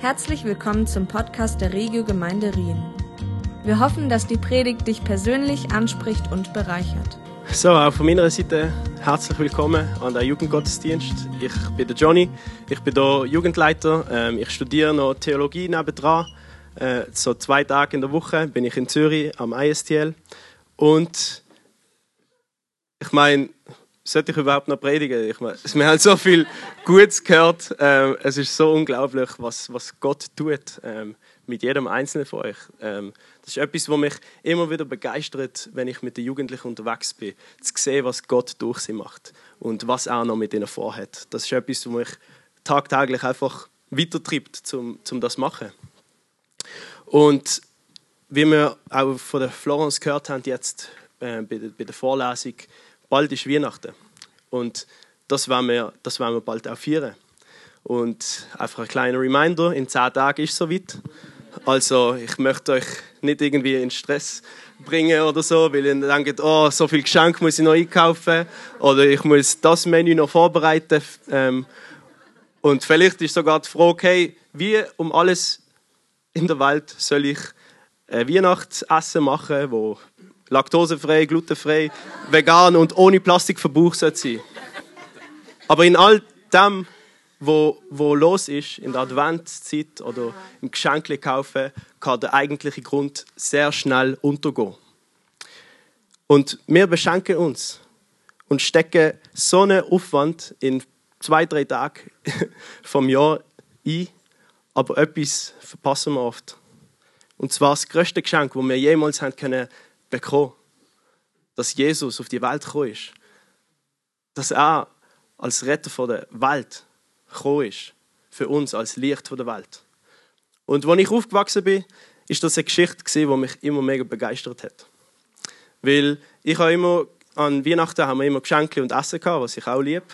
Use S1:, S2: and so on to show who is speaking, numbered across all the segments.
S1: Herzlich willkommen zum Podcast der Regio Gemeinde Rien. Wir hoffen, dass die Predigt dich persönlich anspricht und bereichert.
S2: So, auch von meiner Seite herzlich willkommen an der Jugendgottesdienst. Ich bin der Johnny, ich bin hier Jugendleiter. Ähm, ich studiere noch Theologie nebendran. Äh, so zwei Tage in der Woche bin ich in Zürich am ISTL. Und ich meine, sollte ich überhaupt noch predigen? Ich meine, wir haben so viel Gutes gehört. Ähm, es ist so unglaublich, was, was Gott tut ähm, mit jedem Einzelnen von euch. Ähm, das ist etwas, was mich immer wieder begeistert, wenn ich mit den Jugendlichen unterwegs bin, zu sehen, was Gott durch sie macht und was er noch mit ihnen vorhat. Das ist etwas, was mich tagtäglich einfach weitertreibt, um, um das zu machen. Und wie wir auch von der Florence gehört haben, jetzt äh, bei, bei der Vorlesung, bald ist Weihnachten. Und das werden wir, das werden wir bald auch feiern. Und einfach ein kleiner Reminder, in zehn Tagen ist es soweit. Also ich möchte euch nicht irgendwie in Stress bringen oder so, weil ihr denkt, oh, so viel Geschenk muss ich noch einkaufen oder ich muss das Menü noch vorbereiten. Ähm, und vielleicht ist sogar die Frage, hey, wie um alles in der Welt soll ich ein Weihnachtsessen machen, wo laktosefrei, glutenfrei, vegan und ohne Plastikverbrauch sein Aber in all dem, wo, wo los ist, in der Adventszeit oder im Geschenkle kaufen, kann der eigentliche Grund sehr schnell untergehen. Und wir beschenken uns und stecken so einen Aufwand in zwei, drei Tagen vom Jahr ein, aber etwas verpassen wir oft. Und zwar das größte Geschenk, das wir jemals haben können bekommen, dass Jesus auf die Welt gekommen ist. Dass er als Retter der Welt gekommen ist. Für uns als Licht der Welt. Und als ich aufgewachsen bin, ist das eine Geschichte, die mich immer mega begeistert hat. Weil ich habe immer, an Weihnachten haben wir immer Geschenke und Essen gehabt, was ich auch liebe.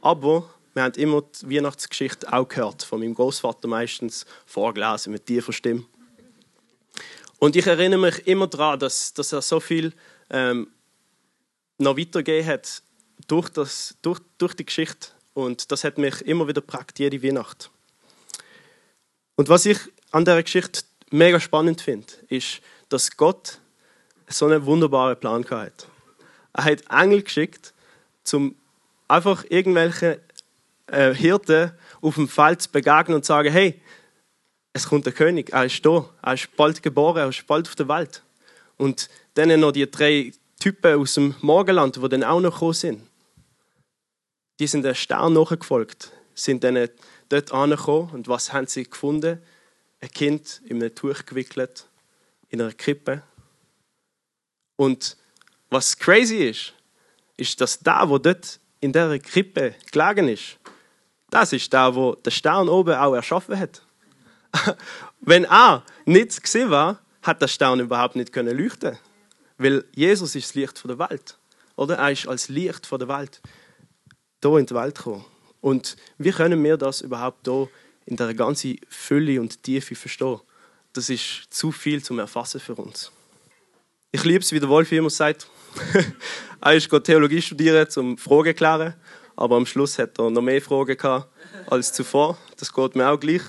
S2: Aber wir haben immer die Weihnachtsgeschichte auch gehört, von meinem Großvater meistens vorgelesen mit tiefer Stimme. Und ich erinnere mich immer daran, dass, dass er so viel ähm, noch weitergegeben hat durch, das, durch, durch die Geschichte. Und das hat mich immer wieder geprägt, jede Weihnacht. Und was ich an der Geschichte mega spannend finde, ist, dass Gott so einen wunderbaren Plan hat. Er hat Engel geschickt, um einfach irgendwelche äh, Hirten auf dem Feld zu begegnen und zu sagen, hey, es kommt der König, er ist da, er ist bald geboren, er ist bald auf der Welt. Und dann noch die drei Typen aus dem Morgenland, die dann auch noch gekommen sind. Die sind der Stern nachgefolgt, sind dann dort angekommen und was haben sie gefunden? Ein Kind in einem Tuch gewickelt, in einer Krippe. Und was crazy ist, ist, dass da, wo dort in der Krippe gelegen ist, das ist da, wo der Stern oben auch erschaffen hat. Wenn er nicht gesehen war, hat der Stern überhaupt nicht können leuchten, weil Jesus ist das Licht der Welt, oder? Er ist als Licht der Welt hier in die Welt gekommen. Und wie können wir das überhaupt hier in der ganzen Fülle und Tiefe verstehen? Das ist zu viel zum Erfassen für uns. Ich liebe es, wie der Wolf immer sagt. er ist Theologie studieren, um Fragen zu klären. Aber am Schluss hat er noch mehr Fragen gehabt als zuvor. Das geht mir auch gleich.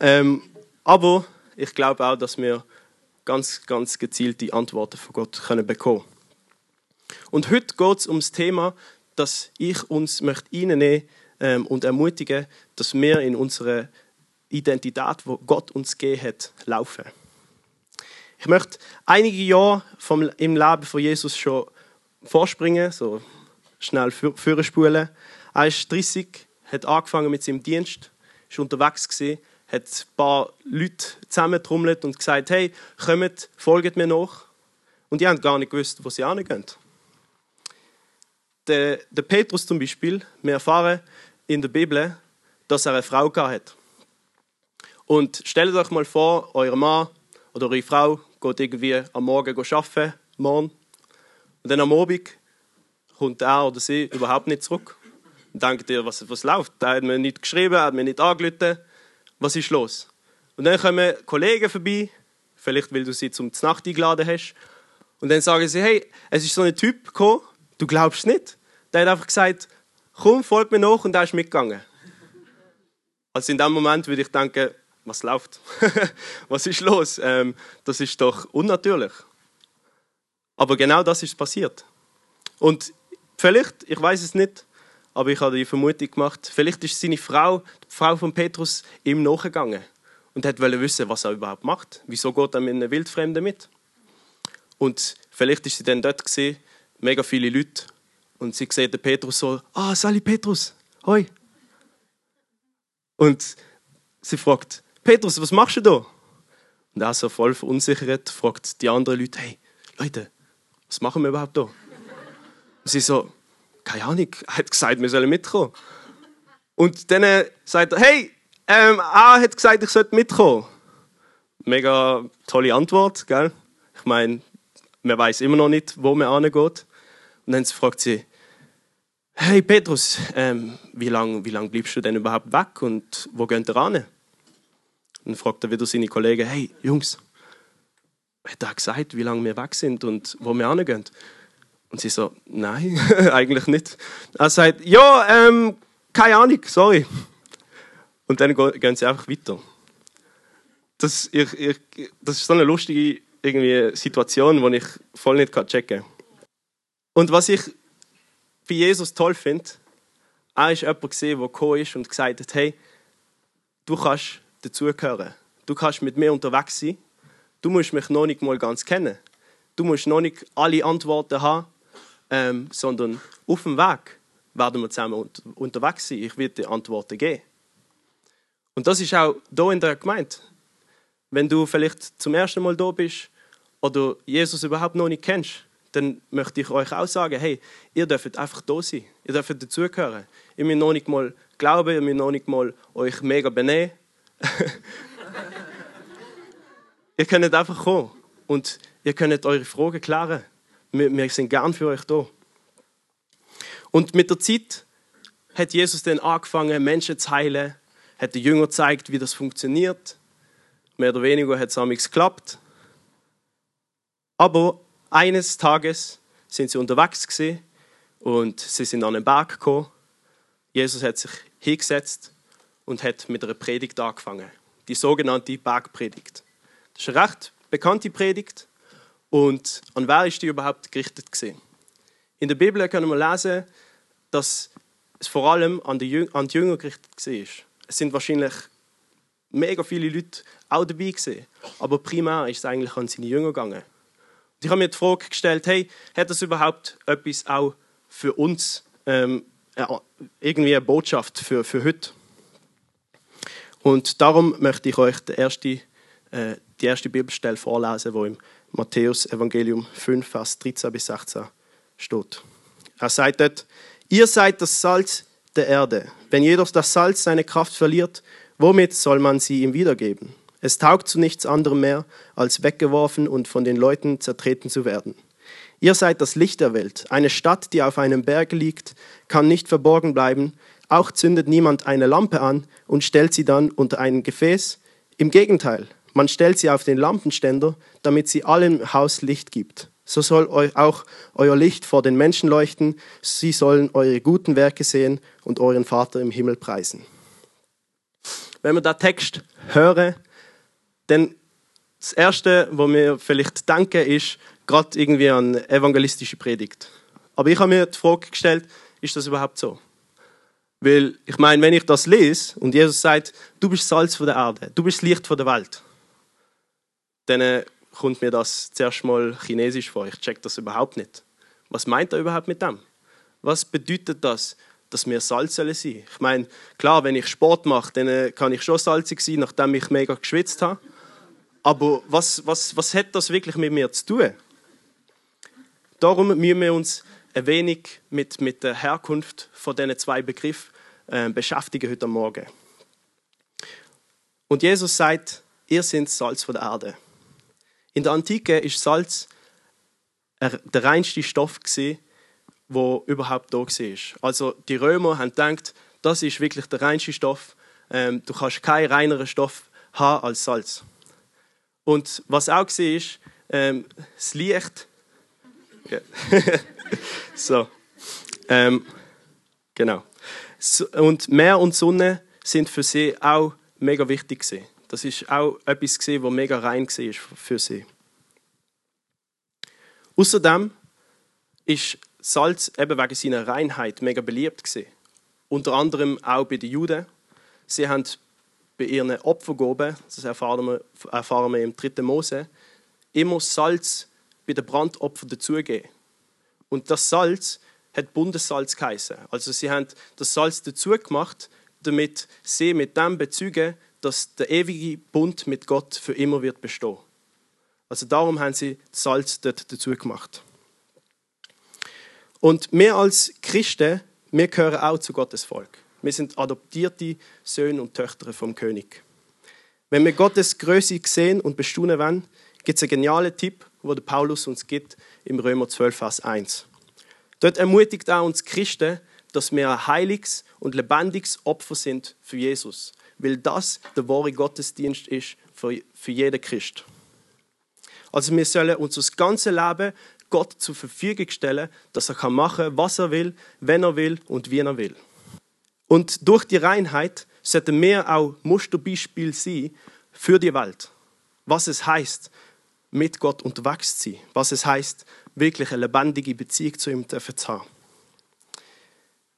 S2: Ähm, aber ich glaube auch, dass wir ganz, ganz gezielte Antworten von Gott können bekommen Und heute geht es um das Thema, dass ich uns möchte reinnehmen ähm, und ermutigen, dass wir in unserer Identität, wo Gott uns gegeben hat, laufen. Ich möchte einige Jahre vom, im Leben von Jesus schon vorspringen, so schnell vorspulen. Er ist 30, hat angefangen mit seinem Dienst, ist unterwegs gewesen, hat ein paar Leute zusammentrommelt und gesagt, hey, kommt, folgt mir nach. Und die haben gar nicht gewusst, wo sie hingehen der, der Petrus zum Beispiel, wir erfahren in der Bibel, dass er eine Frau hat. Und stellt euch mal vor, euer Mann oder eure Frau geht irgendwie am Morgen arbeiten, morgen, und dann am Abend kommt er oder sie überhaupt nicht zurück. Und denkt ihr, was, was läuft? Da hat mir nicht geschrieben, hat mir nicht angerufen. Was ist los? Und dann kommen Kollegen vorbei, vielleicht weil du sie zum Nacht eingeladen hast. Und dann sagen sie, hey, es ist so ein Typ gekommen, du glaubst nicht. Der hat einfach gesagt, komm, folg mir nach und er ist mitgegangen. Also in dem Moment würde ich denken, was läuft? was ist los? Ähm, das ist doch unnatürlich. Aber genau das ist passiert. Und vielleicht, ich weiß es nicht, aber ich habe die Vermutung gemacht, vielleicht ist seine Frau, die Frau von Petrus, ihm nachgegangen und hat wissen, was er überhaupt macht. Wieso geht er mit einem Wildfremden mit? Und vielleicht ist sie dann dort gesehen, mega viele Leute, und sie sieht den Petrus so, ah, Sali Petrus, hoi. Und sie fragt, Petrus, was machst du da? Und er so voll verunsichert fragt die anderen Leute, hey, Leute, was machen wir überhaupt da? Und sie so, keine Ahnung, hat gesagt, wir sollen mitkommen. Und dann sagt er, hey, ähm, er hat gesagt, ich sollte mitkommen. Mega tolle Antwort, gell? Ich meine, man weiß immer noch nicht, wo man angeht. Und dann fragt sie, hey Petrus, ähm, wie lange wie lang bleibst du denn überhaupt weg und wo geht ihr an? Und dann fragt er wieder seine Kollegen, hey Jungs, hat er gesagt, wie lange wir weg sind und wo wir hingehen? Und sie so, nein, eigentlich nicht. Er sagt, ja, ähm, keine Ahnung, sorry. Und dann gehen sie einfach weiter. Das, ich, ich, das ist so eine lustige irgendwie Situation, die ich voll nicht checken kann. Und was ich bei Jesus toll finde, er war jemand, der gekommen ist und gesagt hat, hey, du kannst dazugehören. Du kannst mit mir unterwegs sein. Du musst mich noch nicht mal ganz kennen. Du musst noch nicht alle Antworten haben ähm, sondern auf dem Weg werden wir zusammen unterwegs sein. Ich werde dir Antworten geben. Und das ist auch hier in der Gemeinde. Wenn du vielleicht zum ersten Mal da bist oder Jesus überhaupt noch nicht kennst, dann möchte ich euch auch sagen, hey, ihr dürft einfach da sein. Ihr dürft dazugehören. Ihr müsst noch nicht mal glauben, ihr müsst noch nicht mal euch mega benehmen. ihr könnt einfach kommen und ihr könnt eure Fragen klären. Wir, wir sind gern für euch da. Und mit der Zeit hat Jesus dann angefangen, Menschen zu heilen, hat den Jüngern gezeigt, wie das funktioniert. Mehr oder weniger hat es geklappt. Aber eines Tages sind sie unterwegs gewesen und sie sind an einen Berg gekommen. Jesus hat sich hingesetzt und hat mit einer Predigt angefangen. Die sogenannte Bergpredigt. Das ist eine recht bekannte Predigt. Und an wer ist die überhaupt gerichtet gewesen? In der Bibel können wir lesen, dass es vor allem an die, Jünger gerichtet war. Es sind wahrscheinlich mega viele Leute auch dabei gewesen, aber primär ist es eigentlich an seine Jünger gegangen. Und ich habe mir die Frage gestellt, hey, hat das überhaupt etwas auch für uns, ähm, irgendwie eine Botschaft für, für heute? Und darum möchte ich euch die erste, äh, die erste Bibelstelle vorlesen, wo im Matthäus Evangelium 5, Vers 13 bis 16 steht. Er sagt dort, ihr seid das Salz der Erde. Wenn jedoch das Salz seine Kraft verliert, womit soll man sie ihm wiedergeben? Es taugt zu nichts anderem mehr, als weggeworfen und von den Leuten zertreten zu werden. Ihr seid das Licht der Welt. Eine Stadt, die auf einem Berg liegt, kann nicht verborgen bleiben. Auch zündet niemand eine Lampe an und stellt sie dann unter ein Gefäß. Im Gegenteil, man stellt sie auf den Lampenständer, damit sie allem Haus Licht gibt. So soll auch euer Licht vor den Menschen leuchten. Sie sollen eure guten Werke sehen und euren Vater im Himmel preisen. Wenn wir da Text hören, dann das Erste, wo wir vielleicht denken, ist gerade irgendwie an evangelistische Predigt. Aber ich habe mir die Frage gestellt, ist das überhaupt so? Weil ich meine, wenn ich das lese und Jesus sagt, du bist Salz von der Erde, du bist Licht von der Welt, dann kommt mir das zuerst mal chinesisch vor. Ich check das überhaupt nicht. Was meint er überhaupt mit dem? Was bedeutet das, dass wir Salz sein sollen? Ich meine, klar, wenn ich Sport mache, dann äh, kann ich schon salzig sein, nachdem ich mega geschwitzt habe. Aber was, was, was hat das wirklich mit mir zu tun? Darum müssen wir uns ein wenig mit, mit der Herkunft von diesen zwei Begriffen äh, beschäftigen heute Morgen. Und Jesus sagt, ihr seid Salz von der Erde. In der Antike ist Salz der reinste Stoff der überhaupt da war. Also die Römer haben gedacht, das ist wirklich der reinste Stoff. Ähm, du kannst keinen reineren Stoff haben als Salz. Und was auch war, ist, ähm, das Licht. Yeah. so. Ähm, genau. Und Meer und Sonne sind für sie auch mega wichtig gewesen. Das ist auch etwas gesehen, was mega rein war für sie. Außerdem ist Salz eben wegen seiner Reinheit mega beliebt gewesen. Unter anderem auch bei den Juden. Sie haben bei ihren Opfergaben, das erfahren wir, erfahren wir im 3. Mose, immer Salz bei den Brandopfern dazugegeben. Und das Salz hat Bundessalz geheißen. Also sie haben das Salz dazu gemacht, damit sie mit dem bezeugen, dass der ewige Bund mit Gott für immer wird bestehen. Also darum haben sie Salz dort dazu gemacht. Und wir als Christen, wir gehören auch zu Gottes Volk. Wir sind adoptierte Söhne und Töchter vom König. Wenn wir Gottes Größe sehen und bestaunen wollen, gibt es einen genialen Tipp, der Paulus uns gibt im Römer 12, Vers 1. Dort ermutigt er uns Christen, dass wir ein heiliges und lebendiges Opfer sind für Jesus, weil das der wahre Gottesdienst ist für, für jeden Christ. Also wir sollen uns das ganze Leben Gott zur Verfügung stellen, dass er machen kann, was er will, wenn er will und wie er will. Und durch die Reinheit sollten wir auch Musterbeispiel sein für die Welt. Was es heißt, mit Gott unterwegs zu sein. Was es heißt, wirklich eine lebendige Beziehung zu ihm zu haben.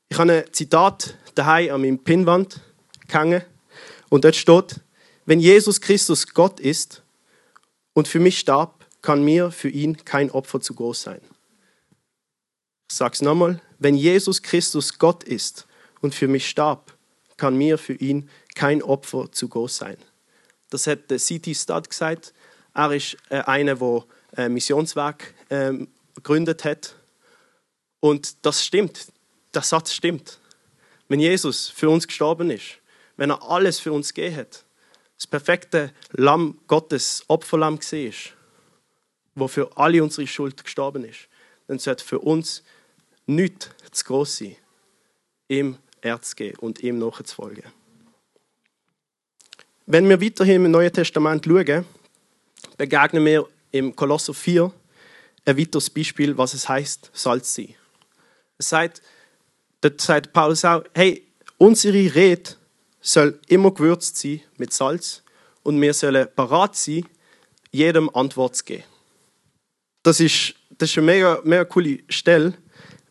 S2: Ich habe ein Zitat daheim an meinem Pinnwand gehangen und dort steht: Wenn Jesus Christus Gott ist und für mich starb, kann mir für ihn kein Opfer zu groß sein. Ich sage es nochmal: Wenn Jesus Christus Gott ist und für mich starb, kann mir für ihn kein Opfer zu groß sein. Das hat der C.T. Studd gesagt. Er ist äh, einer, der äh, Missionswerk ähm, gegründet hat. Und das stimmt. Der Satz stimmt. Wenn Jesus für uns gestorben ist, wenn er alles für uns gegeben hat, das perfekte Lamm Gottes, Opferlamm war, wo für alle unsere Schuld gestorben ist, dann sollte für uns nichts zu groß sein, ihm Erz geben und ihm nachzufolgen. Wenn wir weiterhin im Neuen Testament schauen, begegnen wir im Kolosser 4 ein weiteres Beispiel, was es heißt, Salz sein. Es sagt, sagt Paulus auch, hey, unsere Rede soll immer gewürzt sein mit Salz und wir sollen parat sein, jedem Antwort zu geben. Das ist, das ist eine mega, mega coole Stelle,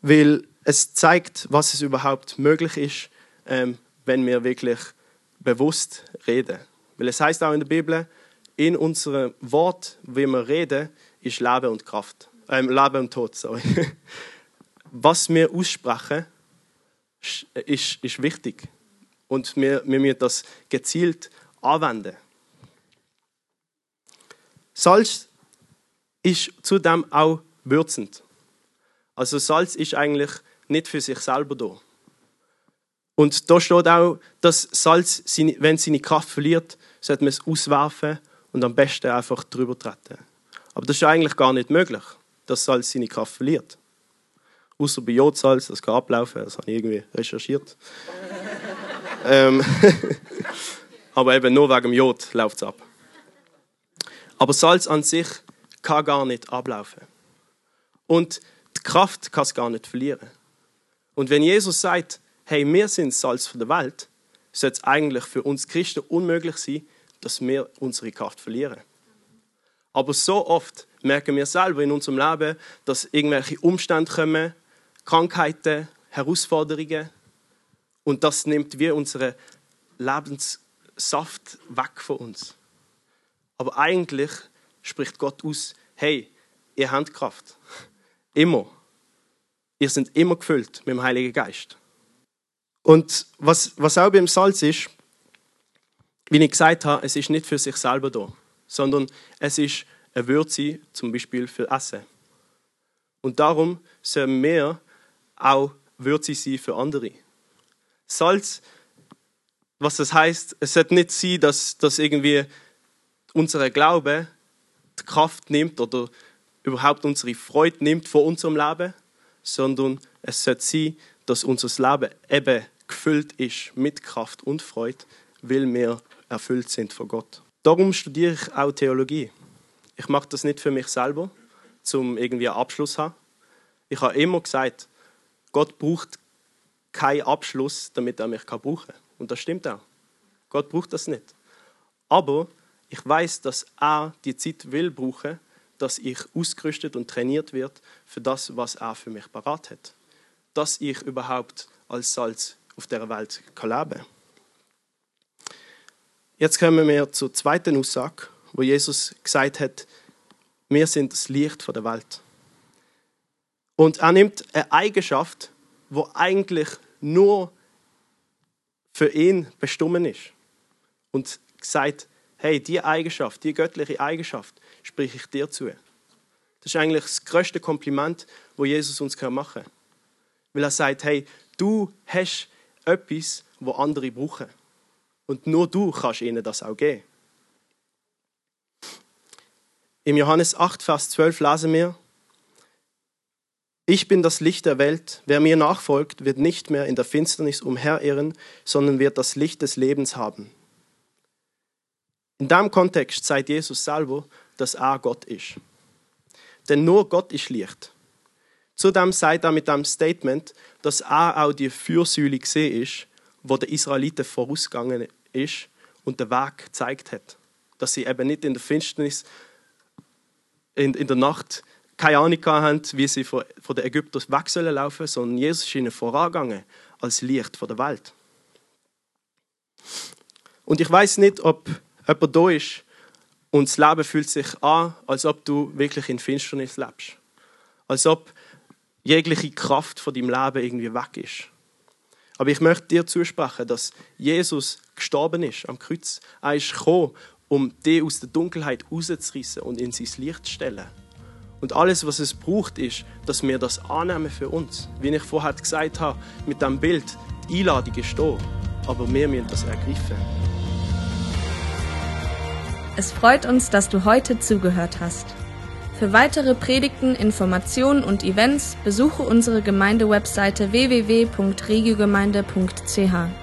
S2: weil es zeigt, was es überhaupt möglich ist, ähm, wenn wir wirklich bewusst reden. Weil es heißt auch in der Bibel, in unserem Wort, wie wir reden, ist Leben und Kraft. Ähm, Leben und Tod, sorry. Was wir aussprechen, ist, ist wichtig. Und wir, wir müssen das gezielt anwenden. Salz ist zudem auch würzend. Also Salz ist eigentlich nicht für sich selber da. Und da steht auch, dass Salz, wenn es seine Kraft verliert, sollte man es auswerfen und am besten einfach drüber treten. Aber das ist eigentlich gar nicht möglich, dass Salz seine Kraft verliert. Außer bei Jodsalz, das kann ablaufen, das habe ich irgendwie recherchiert. Ähm, aber eben nur wegen dem Jod läuft es ab. Aber Salz an sich kann gar nicht ablaufen. Und die Kraft kann es gar nicht verlieren. Und wenn Jesus sagt, hey, wir sind Salz der Welt, sollte es eigentlich für uns Christen unmöglich sein, dass wir unsere Kraft verlieren. Aber so oft merken wir selber in unserem Leben, dass irgendwelche Umstände kommen, Krankheiten, Herausforderungen, und das nimmt wie unsere Lebenssaft weg von uns. Aber eigentlich spricht Gott aus, hey, ihr habt Kraft. Immer. Ihr seid immer gefüllt mit dem Heiligen Geist. Und was, was auch beim Salz ist, wie ich gesagt habe, es ist nicht für sich selber da, sondern es ist eine Würze, zum Beispiel für Essen. Und darum sollen wir auch Würze sein für andere. Salz, was das heißt, es sollte nicht sein, dass, dass irgendwie unser Glaube die Kraft nimmt oder überhaupt unsere Freude nimmt von unserem Leben, sondern es sollte sein, dass unser Leben eben gefüllt ist mit Kraft und Freude, weil wir erfüllt sind von Gott. Darum studiere ich auch Theologie. Ich mache das nicht für mich selber, um irgendwie einen Abschluss zu haben. Ich habe immer gesagt, Gott braucht keinen Abschluss, damit er mich brauchen kann. Und das stimmt auch. Gott braucht das nicht. Aber ich weiß, dass er die Zeit will brauchen, dass ich ausgerüstet und trainiert wird für das, was er für mich parat hat. Dass ich überhaupt als Salz auf der Welt kann leben Jetzt kommen wir zur zweiten Aussage, wo Jesus gesagt hat, wir sind das Licht der Welt. Und er nimmt eine Eigenschaft, wo eigentlich nur für ihn bestimmt ist. Und sagt, hey, die Eigenschaft, die göttliche Eigenschaft, spreche ich dir zu. Das ist eigentlich das größte Kompliment, wo Jesus uns machen kann. Weil er sagt, hey, du hast etwas, wo andere brauchen. Und nur du kannst ihnen das auch geben. Im Johannes 8, Vers 12 lesen wir, ich bin das Licht der Welt. Wer mir nachfolgt, wird nicht mehr in der Finsternis umherirren, sondern wird das Licht des Lebens haben. In diesem Kontext sagt Jesus selber, dass er Gott ist. Denn nur Gott ist Licht. Zudem sagt er mit dem Statement, dass er auch die Fürsäule gesehen ist, wo der Israeliten vorausgegangen ist und den Weg gezeigt hat. Dass sie eben nicht in der Finsternis, in, in der Nacht keine Ahnung haben, wie sie von, den Ägyptern weg sollen laufen, sondern Jesus ist ihnen vorangegangen als Licht der Welt. Und ich weiß nicht, ob jemand da ist und das Leben fühlt sich an, als ob du wirklich in Finsternis lebst. Als ob jegliche Kraft von deinem Leben irgendwie weg ist. Aber ich möchte dir zusprechen, dass Jesus gestorben ist am Kreuz. Er ist gekommen, um dich aus der Dunkelheit rauszureißen und in sein Licht zu stellen. Und alles, was es braucht, ist, dass wir das annehmen für uns. Wie ich vorher gesagt habe, mit dem Bild, die Einladung ist da, aber wir müssen das ergreifen.
S1: Es freut uns, dass du heute zugehört hast. Für weitere Predigten, Informationen und Events besuche unsere Gemeindewebseite www.regiogemeinde.ch.